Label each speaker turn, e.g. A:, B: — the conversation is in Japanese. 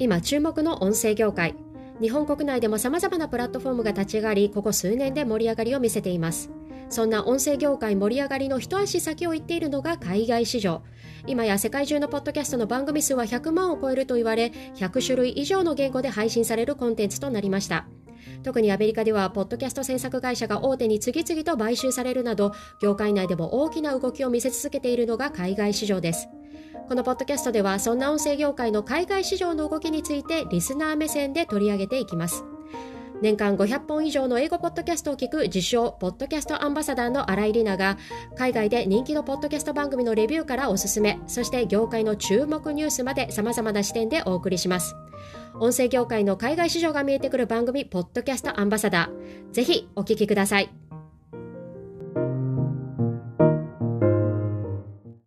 A: 今注目の音声業界。日本国内でも様々なプラットフォームが立ち上がりここ数年で盛り上がりを見せています。そんな音声業界盛り上がりの一足先を言っているのが海外市場。今や世界中のポッドキャストの番組数は100万を超えると言われ100種類以上の言語で配信されるコンテンツとなりました。特にアメリカではポッドキャスト制作会社が大手に次々と買収されるなど業界内でも大きな動きを見せ続けているのが海外市場です。このポッドキャストではそんな音声業界の海外市場の動きについてリスナー目線で取り上げていきます。年間500本以上の英語ポッドキャストを聞く自称ポッドキャストアンバサダーの新井里奈が海外で人気のポッドキャスト番組のレビューからおすすめそして業界の注目ニュースまで様々な視点でお送りします。音声業界の海外市場が見えてくる番組ポッドキャストアンバサダー。ぜひお聞きください。